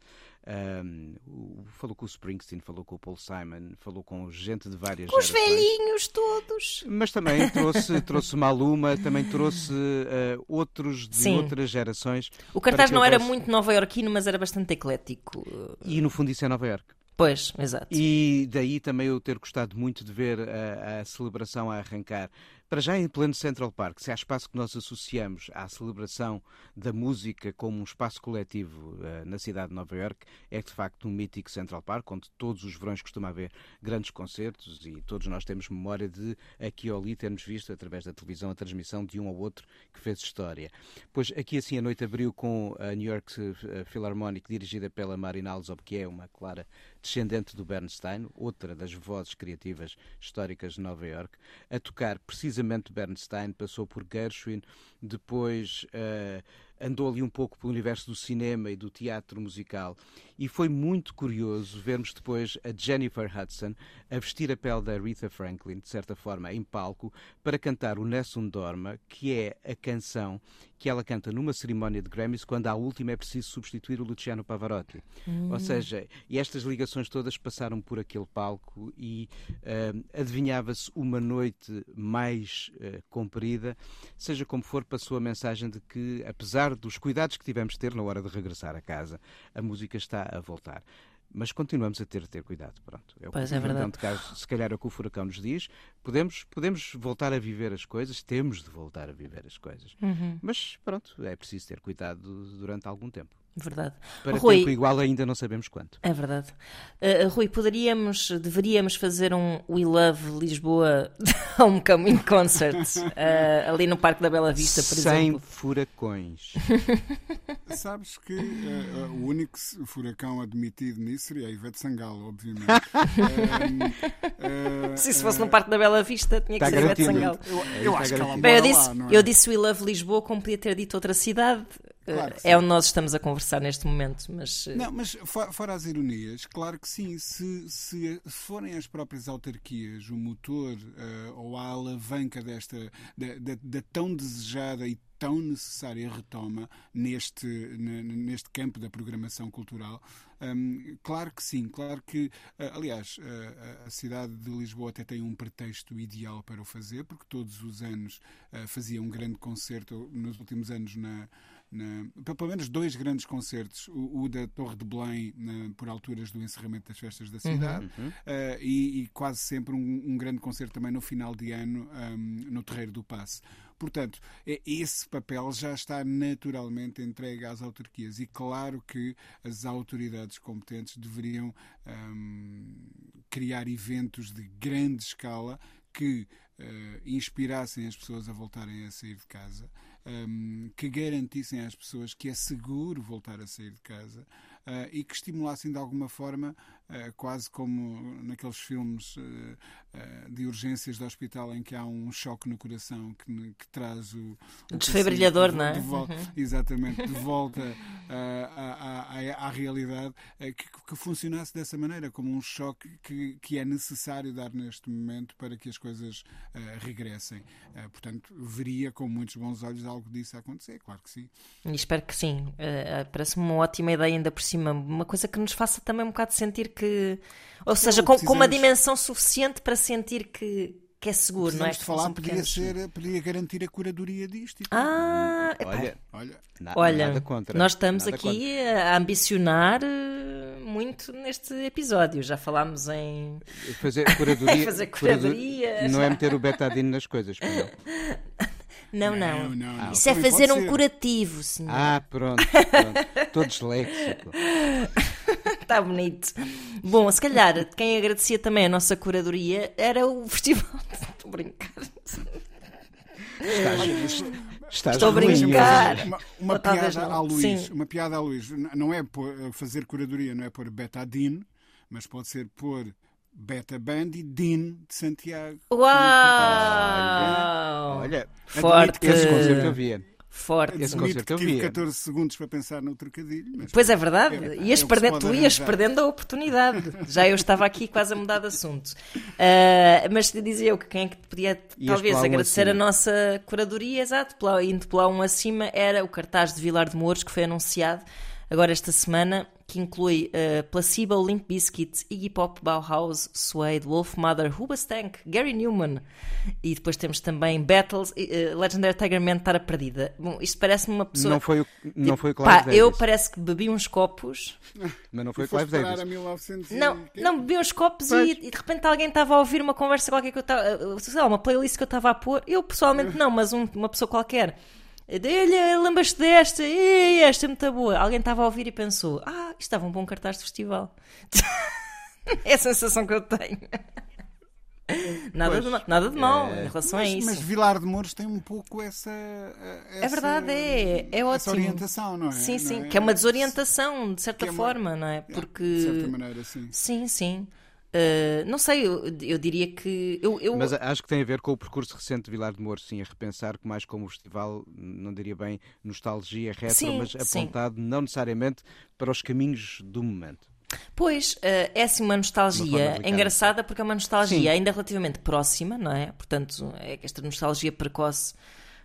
O- falou com o Springsteen, falou com o Paul Simon, falou com gente de várias Os gerações. velhinhos todos! Mas também trouxe, trouxe Maluma, também trouxe eh, outros de Sim. outras gerações. O cartaz não era muito nova-iorquino, mas era bastante eclético. E no fundo isso é Nova Iorque. Pois, exato. E daí também eu ter gostado muito de ver a, a celebração a arrancar. Para já em pleno Central Park, se há espaço que nós associamos à celebração da música como um espaço coletivo eh, na cidade de Nova Iorque, é de facto um mítico Central Park, onde todos os verões costuma haver grandes concertos e todos nós temos memória de aqui ou ali termos visto através da televisão a transmissão de um ou outro que fez história. Pois aqui assim a noite abriu com a New York eh, Philharmonic dirigida pela Marina Alsop, que é uma clara descendente do Bernstein, outra das vozes criativas históricas de Nova York, a tocar precisamente Bernstein, passou por Gershwin, depois eh, andou ali um pouco pelo universo do cinema e do teatro musical e foi muito curioso vermos depois a Jennifer Hudson a vestir a pele da Aretha Franklin, de certa forma, em palco, para cantar o Nessun Dorma, que é a canção que ela canta numa cerimónia de Grammys quando à última é preciso substituir o Luciano Pavarotti. Ou seja, e estas ligações todas passaram por aquele palco e eh, adivinhava-se uma noite mais eh, comprida, seja como for, passou a mensagem de que, apesar dos cuidados que tivemos de ter na hora de regressar a casa, a música está a voltar. Mas continuamos a ter de ter cuidado, pronto. É o Pois que é verdade. de caso, se calhar é o que o furacão nos diz. Podemos, podemos voltar a viver as coisas, temos de voltar a viver as coisas. Uhum. Mas pronto, é preciso ter cuidado durante algum tempo. Verdade. Para Rui, tempo igual ainda não sabemos quanto. É verdade. Uh, Rui, poderíamos, deveríamos fazer um We Love Lisboa Homecoming Concert uh, ali no Parque da Bela Vista, por Sem exemplo. furacões. Sabes que eh, o único furacão admitido nisso seria a Ivete Sangalo, obviamente. Se isso fosse no Parque da Bela Vista, tinha que Está ser Ivete garantido. Sangalo. Eu, eu está acho que ela. Bem, eu disse, lá, é? eu disse We Love Lisboa como podia ter dito outra cidade. Claro é onde nós estamos a conversar neste momento. Mas, não, mas fora as ironias, claro que sim, se, se forem as próprias autarquias o motor uh, ou a alavanca desta da, da, da tão desejada e tão necessária retoma neste, neste campo da programação cultural. Um, claro que sim, claro que, uh, aliás, uh, a cidade de Lisboa até tem um pretexto ideal para o fazer, porque todos os anos uh, fazia um grande concerto, nos últimos anos, na, na, pelo menos dois grandes concertos, o, o da Torre de Belém, na, por alturas do encerramento das festas da cidade, uhum. uh, e, e, quase sempre um, um, grande concerto também no final de ano um, no Terreiro do Passe. Portanto, esse papel já está naturalmente entregue às autarquias e claro que as autoridades competentes deveriam um, criar eventos de grande escala que uh, inspirassem as pessoas a voltarem a sair de casa, um, que garantissem às pessoas que é seguro voltar a sair de casa uh, e que estimulassem de alguma forma quase como naqueles filmes eh, eh, de urgências do hospital em que há um choque no coração que, que traz o, o desfibrilhador, não é? De volta, uhum. Exatamente, de volta à, à, à, realidade, que, que, funcionasse dessa maneira, como um choque que, que é necessário dar neste momento para que as coisas regressem. portanto, veria com muitos bons olhos algo disso a acontecer, claro que sim. E espero que sim. Parece-me uma ótima ideia, ainda por cima, uma coisa que nos faça também um bocado sentir que. Ou seja, com, com, uma dimensão suficiente para sentir que, que é seguro, não é? de falar, podia, ser, podia garantir a curadoria disto. Ah, olha, olha, na, olha nada contra, nós estamos aqui contra. a ambicionar eh, muito neste episódio. Já falámos em fazer curadoria. fazer curadoria. Não é meter o betadine nas coisas, não, não. não, não, Isso é fazer um ser. curativo, senhor. Ah, pronto. pronto. Estou disléxico. Está bonito. Bom, se calhar quem agradecia também a nossa curadoria era o festival. Estou a brincar. Estás, estás Estou a brincar. Uma, uma piada à Luís. Uma piada a Luís. Não é por fazer curadoria, não é por betadine, mas pode ser por Beta Band e Dean de Santiago. Uau! Olha, forte. Esse concerto eu via. Forte. Esse concerto eu via. 14 segundos para pensar no trocadilho. pois é verdade. É, ias é perdendo, tu ias perdendo a oportunidade. Já eu estava aqui quase a mudar de assunto. Uh, mas dizia eu que quem é que podia talvez agradecer a nossa curadoria, exato, indo pela um acima, era o cartaz de Vilar de Mouros que foi anunciado agora esta semana que inclui uh, Placebo, Limp Bizkit, Iggy Pop, Bauhaus, Suede, Wolf Mother, Hubastank, Gary Newman e depois temos também Battles, uh, Legendary Tiger Man estar a perdida. Bom, isto parece-me uma pessoa. Não foi o, não tipo, foi o Clive pá, Eu parece que bebi uns copos. Mas não foi o Clive Davis. Não, não, bebi uns copos e, e, de repente alguém estava a ouvir uma conversa qualquer que eu estava. Sei lá, uma playlist que eu estava a pôr. Eu pessoalmente não, mas um, uma pessoa qualquer Olha, lembras-te desta? Ei, esta é muito boa. Alguém estava a ouvir e pensou: Ah, isto estava um bom cartaz de festival. é a sensação que eu tenho. Nada de, nada de mal é... em relação mas, a isso. Mas Vilar de Mouros tem um pouco essa. essa é verdade, é. É ótimo. Essa orientação, não é? Sim, sim. É? Que é uma desorientação, de certa é uma... forma, não é? Porque. De certa maneira, sim. Sim, sim. Uh, não sei, eu, eu diria que. Eu, eu... Mas acho que tem a ver com o percurso recente de Vilar de Mouros, sim, a repensar que mais como o festival, não diria bem nostalgia retro, sim, mas apontado sim. não necessariamente para os caminhos do momento. Pois, uh, é assim uma nostalgia uma engraçada porque é uma nostalgia sim. ainda relativamente próxima, não é? Portanto, é esta nostalgia precoce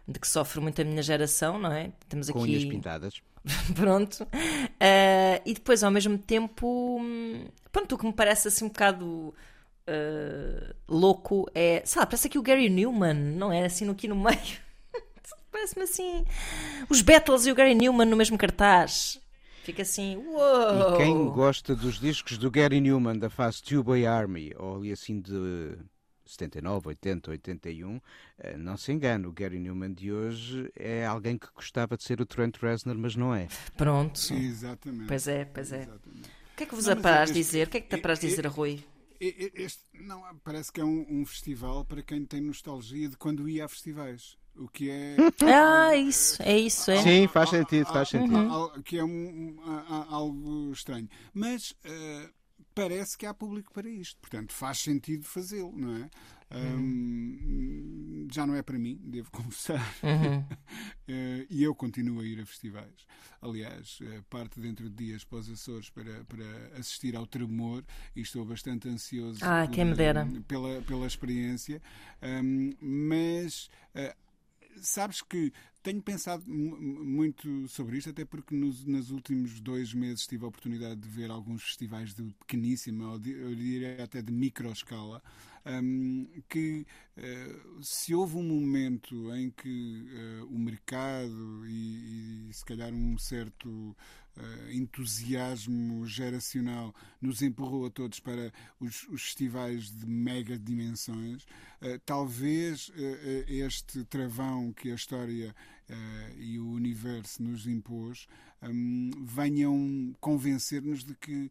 de que sofre muito a minha geração, não é? Temos aqui... Com unhas pintadas. Pronto. Uh, e depois, ao mesmo tempo, hum, pronto, o que me parece assim um bocado uh, louco é, sei lá, parece aqui o Gary Newman, não é? Assim aqui no meio. Parece-me assim. Os Beatles e o Gary Newman no mesmo cartaz. Fica assim, uou! E quem gosta dos discos do Gary Newman da fase Two Boy Army, ou ali assim de 79, 80, 81, não se engane, o Gary Newman de hoje é alguém que gostava de ser o Trent Reznor, mas não é. Pronto. Exatamente. Pois é, pois é. Exatamente. O que é que vos apraz dizer? O que é que te apraz dizer, Rui? Este, não, parece que é um, um, festival para quem tem nostalgia de quando ia a festivais. O que é. Ah, isso, é isso, é. Sim, faz sentido, faz sentido. Uhum. Que é um, algo estranho. Mas uh, parece que há público para isto. Portanto, faz sentido fazê-lo, não é? Um, já não é para mim, devo confessar. Uhum. uh, e eu continuo a ir a festivais. Aliás, uh, parte dentro de dias para os Açores para, para assistir ao Tremor e estou bastante ansioso ah, me dera. pela, pela experiência. Um, mas uh, sabes que tenho pensado muito sobre isto, até porque nos, nos, últimos dois meses tive a oportunidade de ver alguns festivais de pequeníssima, ou de, eu diria até de micro escala, um, que uh, se houve um momento em que uh, o mercado e, e, se calhar um certo entusiasmo geracional nos empurrou a todos para os, os festivais de mega dimensões, uh, talvez uh, este travão que a história e o universo nos impôs um, venham convencer-nos de que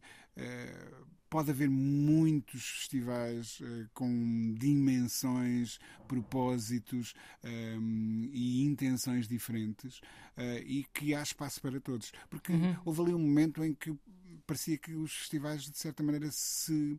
pode haver muitos festivais uh, com dimensões, propósitos um, ehm, e intenções diferentes uh, e que há espaço para todos. Porque uhum. houve ali um momento em que parecia que os festivais, de certa maneira, se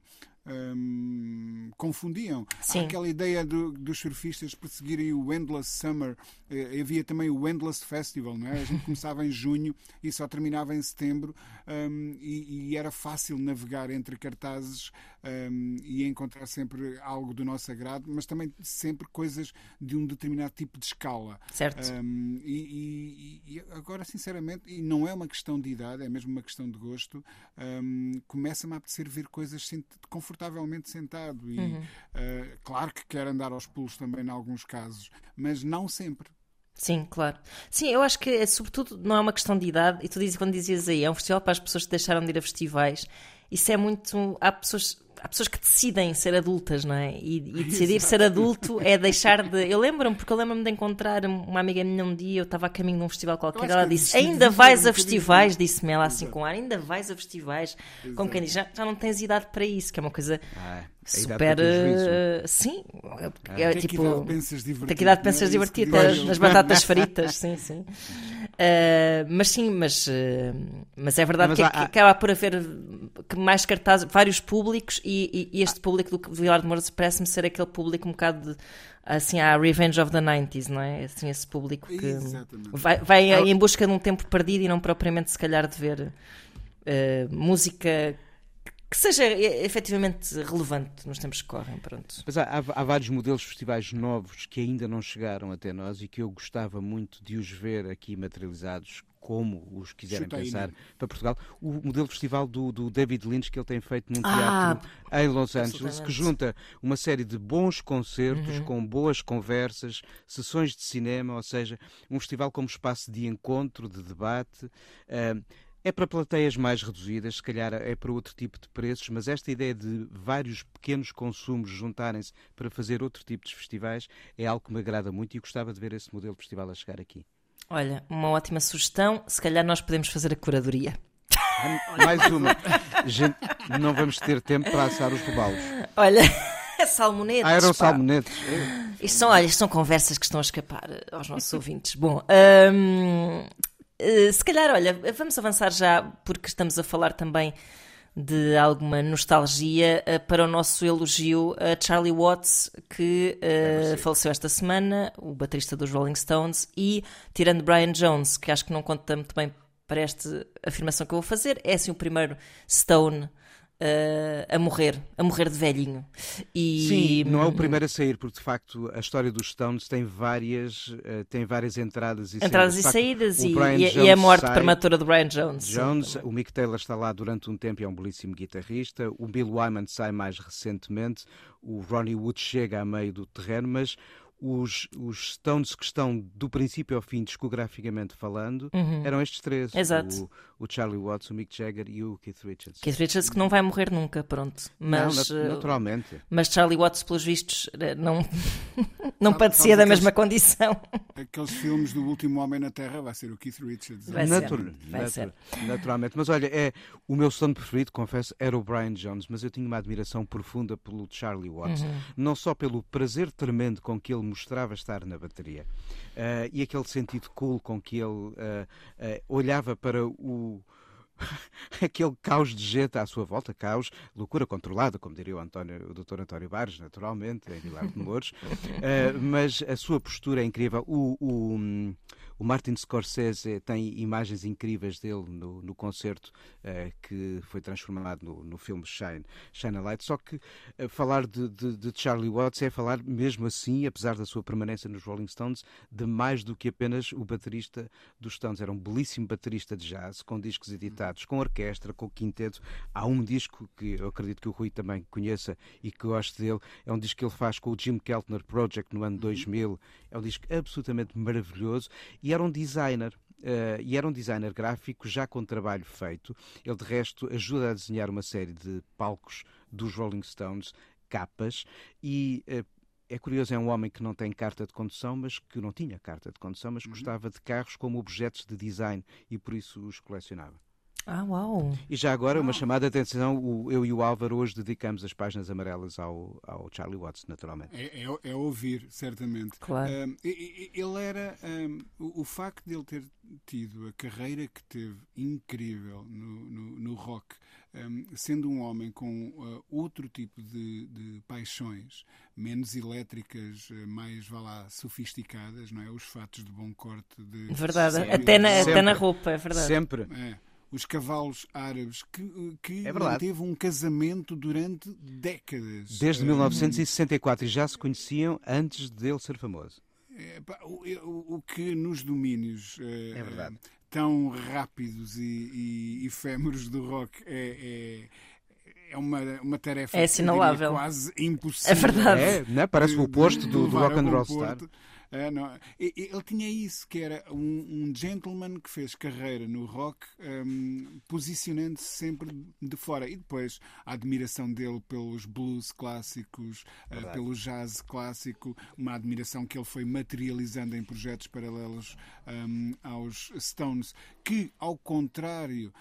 um, confundiam. Aquela ideia do, dos surfistas perseguirem o Endless Summer. Eh, havia também o Endless Festival, não é? A gente começava em junho e só terminava em setembro um, e, e, era fácil navegar entre cartazes um, e encontrar sempre algo do nosso agrado, mas também sempre coisas de um determinado tipo de escala. Certo. Um, e, e, e, agora, sinceramente, e não é uma questão de idade, é mesmo uma questão de gosto, começa-me a apetecer ver coisas confortavelmente sentado. E uhum. uh, claro que quer andar aos pulos também em alguns casos, mas não sempre. Sim, claro. Sim, eu acho que, é, sobretudo, não é uma questão de idade. E tu dizes, quando dizias aí, é um festival para as pessoas que deixaram de ir a festivais. Isso é muito. Há pessoas há pessoas que decidem ser adultas, não é? E, e decidir ser adulto é deixar de. Eu lembro-me, porque eu lembro-me de encontrar uma amiga minha um dia, eu estava a caminho de um festival qualquer, ela disse: Ainda vais a festivais? Disse-me ela assim com ar: Ainda vais a festivais? Exato. Como quem diz: já, já não tens idade para isso, que é uma coisa. Ah, super. Uh, sim, é, é, tipo. Tem que idade pensas divertir, nas batatas fritas, sim, sim. Uh, mas sim, mas, uh, mas é verdade mas que, há, que, acaba por haver mais cartazes, vários públicos, e, e, e este público do Vilar de Mouros parece-me ser aquele público um bocado de, assim, a Revenge of the 90s, não é? Assim, esse público que Exatamente. vai, vai em busca de um tempo perdido e não propriamente, se calhar, de ver uh, música que seja efetivamente relevante nos tempos que correm. Pronto. Mas há, há, vários modelos de festivais novos que ainda não chegaram até nós e que eu gostava muito de os ver aqui materializados como os quiserem Chutei, pensar para Portugal. O modelo de festival do, do, David Lynch que ele tem feito num ah, teatro ah, em Los Angeles, que junta uma série de bons concertos uhum. com boas conversas, sessões de cinema, ou seja, um festival como espaço de encontro, de debate. Uh, é para plateias mais reduzidas, se calhar é para outro tipo de preços, mas esta ideia de vários pequenos consumos juntarem-se para fazer outro tipo de festivais é algo que me agrada muito e gostava de ver esse modelo de festival a chegar aqui. Olha, uma ótima sugestão. Se calhar nós podemos fazer a curadoria. Mais uma. Gente, não vamos ter tempo para assar os robalos. Olha, salmonetes. Ah, eram salmonetes. Isto são, olha, isto são conversas que estão a escapar aos nossos ouvintes. Bom, hum, eh, se calhar, olha, vamos avançar já, porque estamos a falar também de alguma nostalgia uh, para o nosso elogio a Charlie Watts, que uh, faleceu esta semana, o baterista dos Rolling Stones, e tirando Brian Jones, que acho que não conta muito bem para esta afirmação que eu vou fazer, é assim o primeiro Stone Uh, a morrer, a morrer de velhinho. E... Sim, não é o primeiro a sair, porque de facto a história dos Stones tem várias, uh, tem várias entradas e entradas saídas. e saídas e, e, a morte sai, prematura de Brian Jones. Jones, o Mick Taylor está lá durante um tempo e é um belíssimo guitarrista. O Bill Wyman sai mais recentemente. O Ronnie Wood chega a meio do terreno, mas os, os Stones que estão do princípio ao fim, discograficamente falando, uhum. eram estes três: Exato. O, Charlie Watts, o Mick Jagger e o Keith Richards. Keith Richards que não vai morrer nunca, pronto. Mas, não, eh, naturalmente. Mas Charlie Watts, pelos vistos, eh, não, não padecia da mesma condição. Aqueles filmes do último Homem na Terra vai ser o Keith Richards. Vai, Natur ser. vai ser. Naturalmente. Mas olha, é, o meu som preferido, confesso, era o Brian Jones, mas eu tinha uma admiração profunda pelo Charlie Watts. Uhum. Não só pelo prazer tremendo com que ele mostrava estar na bateria. Uh, e aquele sentido cool com que ele uh, uh, olhava para o aquele caos de gente à sua volta, caos, loucura controlada, como diria o, António, o Dr. António Bares, naturalmente, em Vilar de Mouros, mas a sua postura é incrível. O, o, o Martin Scorsese tem imagens incríveis dele no, no concerto uh, que foi transformado no, no filme Shine, Shine a Light. Só que uh, falar de, de, de, Charlie Watts é falar, mesmo assim, apesar da sua permanência nos Rolling Stones, de mais do que apenas o baterista dos Stones. Era um belíssimo baterista de jazz, com discos editados, com orquestra, com quinteto. Há um disco que eu acredito que o Rui também conheça e que goste dele. É um disco que ele faz com o Jim Keltner Project no ano 2000. É um disco absolutamente maravilhoso. E e era um designer. Uh, e era um designer gráfico já com trabalho feito. Ele, de resto, ajuda a desenhar uma série de palcos dos Rolling Stones, capas, e uh, é curioso, é um homem que não tem carta de condução, mas que não tinha carta de condução, mas uhum. gostava de carros como objetos de design e por isso os colecionava. Ah, uau! E já agora, uma chamada de atenção: o, eu e o Álvaro hoje dedicamos as páginas amarelas ao, ao Charlie Watts, naturalmente. É, é, é ouvir, certamente. Claro. Um, ele era. Um, o, o, facto de ele ter tido a carreira que teve incrível no, no, no rock, um, sendo um homem com uh, outro tipo de, de, paixões, menos elétricas, uh, mais, vá lá, sofisticadas, não é? Os fatos de bom corte. De, verdade, até, na, até na roupa, é verdade. Sempre. É os cavalos árabes, que, que é teve um casamento durante décadas. Desde 1964 e já se conheciam antes dele ser famoso. É, pá, o, que nos domínios eh, é tão rápidos e, e, efêmeros do rock é, é, é uma, uma tarefa é assinalável. quase impossível. É verdade. É, né? Parece de, o oposto do, do rock and roll star. É, não, ele tinha isso, que era um, um gentleman que fez carreira no rock, um, posicionando-se sempre de fora. E depois a admiração dele pelos blues clássicos, uh, pelo jazz clássico, uma admiração que ele foi materializando em projetos paralelos um, aos Stones, que, ao contrário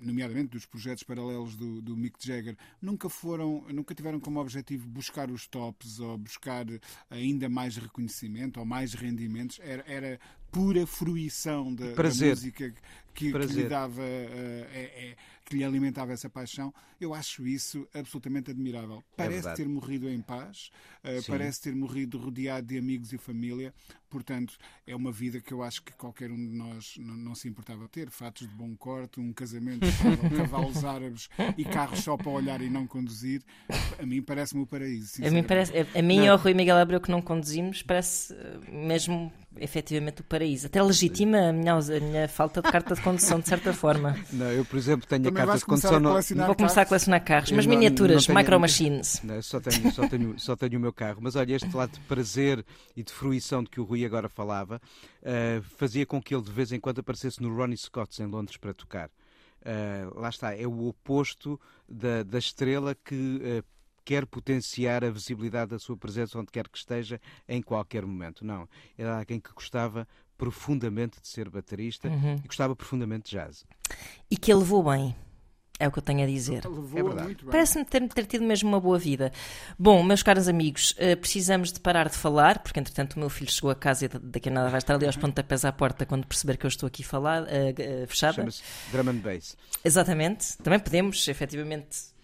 nomeadamente dos projetos paralelos do, do Mick Jagger, nunca foram, nunca tiveram como objetivo buscar os tops ou buscar ainda mais reconhecimento ou mais rendimentos. Era, era pura fruição da, da música que, que, lhe dava, é, é, que lhe alimentava essa paixão. Eu acho isso absolutamente admirável. É parece ter morrido em paz, parece ter morrido rodeado de amigos e família. Portanto, é uma vida que eu acho que qualquer um de nós não, não se importava ter. Fatos de bom corte, um casamento cavalos árabes e carros só para olhar e não conduzir. A mim parece-me o paraíso. A mim, parece, a, a mim e ao Rui Miguel Abreu que não conduzimos parece mesmo efetivamente o paraíso. Até legitima a minha, a minha falta de carta de condução, de certa forma. Não, eu, por exemplo, tenho Também a carta de condução. No... Vou começar a colecionar carros, mas miniaturas, tenho, micro machines. Não, só, tenho, só, tenho, só tenho o meu carro. Mas olha, este lado de prazer e de fruição de que o Rui agora falava uh, fazia com que ele de vez em quando aparecesse no Ronnie Scott's em Londres para tocar. Uh, lá está, é o oposto da, da estrela que uh, quer potenciar a visibilidade da sua presença onde quer que esteja, em qualquer momento. Não. Era alguém que gostava profundamente de ser baterista uhum. e gostava profundamente de jazz. E que ele levou bem. É o que eu tenho a dizer. É. Parece-me ter, ter, tido mesmo uma boa vida. Bom, meus caros amigos, uh, precisamos de parar de falar, porque entretanto o meu filho chegou a casa e daqui a nada vai estar ali aos pontapés à porta quando perceber que eu estou aqui falar, uh, uh, fechada. Chama-se drum and bass. Exatamente. Também podemos, efetivamente,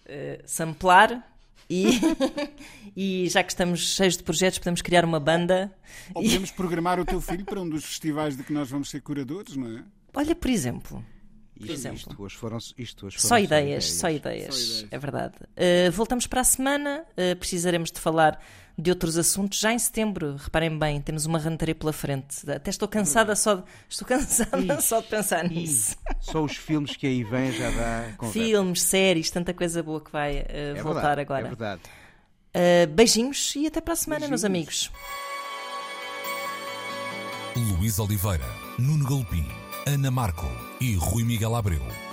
samplar e, e já que estamos cheios de projetos, podemos criar uma banda. Ou podemos programar o teu filho para um dos festivais de que nós vamos ser curadores, não é? Olha, por exemplo. Por isto, exemplo. Isto hoje foram, isto hoje foram só, ideias, só, ideias, só ideias, é verdade. Uh, voltamos para a semana, uh, precisaremos de falar de outros assuntos já em setembro. Reparem bem, temos uma rantaria pela frente. Até estou cansada só de, estou cansada só de pensar nisso. Só os filmes que aí vêm já dá conversa. Filmes, séries, tanta coisa boa que vai uh, é voltar verdade, agora. É verdade. beijinhos e até para a semana, beijinhos. meus amigos. Luís Oliveira, Nuno Galpim, Ana Marco e Rui Miguel Abreu